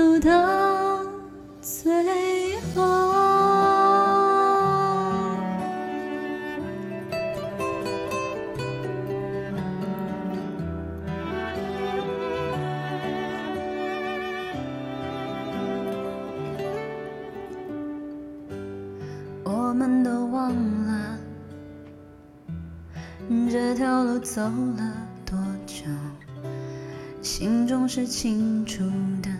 走到最后，我们都忘了这条路走了多久，心中是清楚的。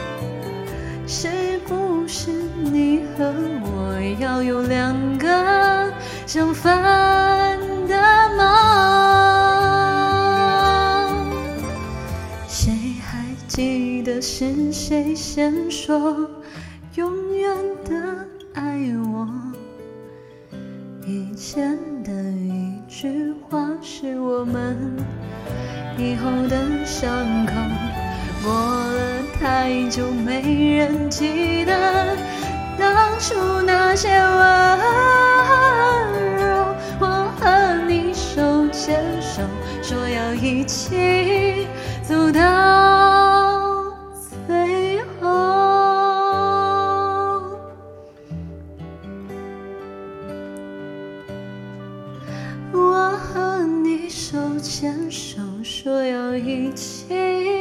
你和我要有两个相反的梦？谁还记得是谁先说永远的爱我？以前的一句话是我们以后的伤口。过了太久，没人记得些温柔。我和你手牵手，说要一起走到最后。我和你手牵手，说要一起。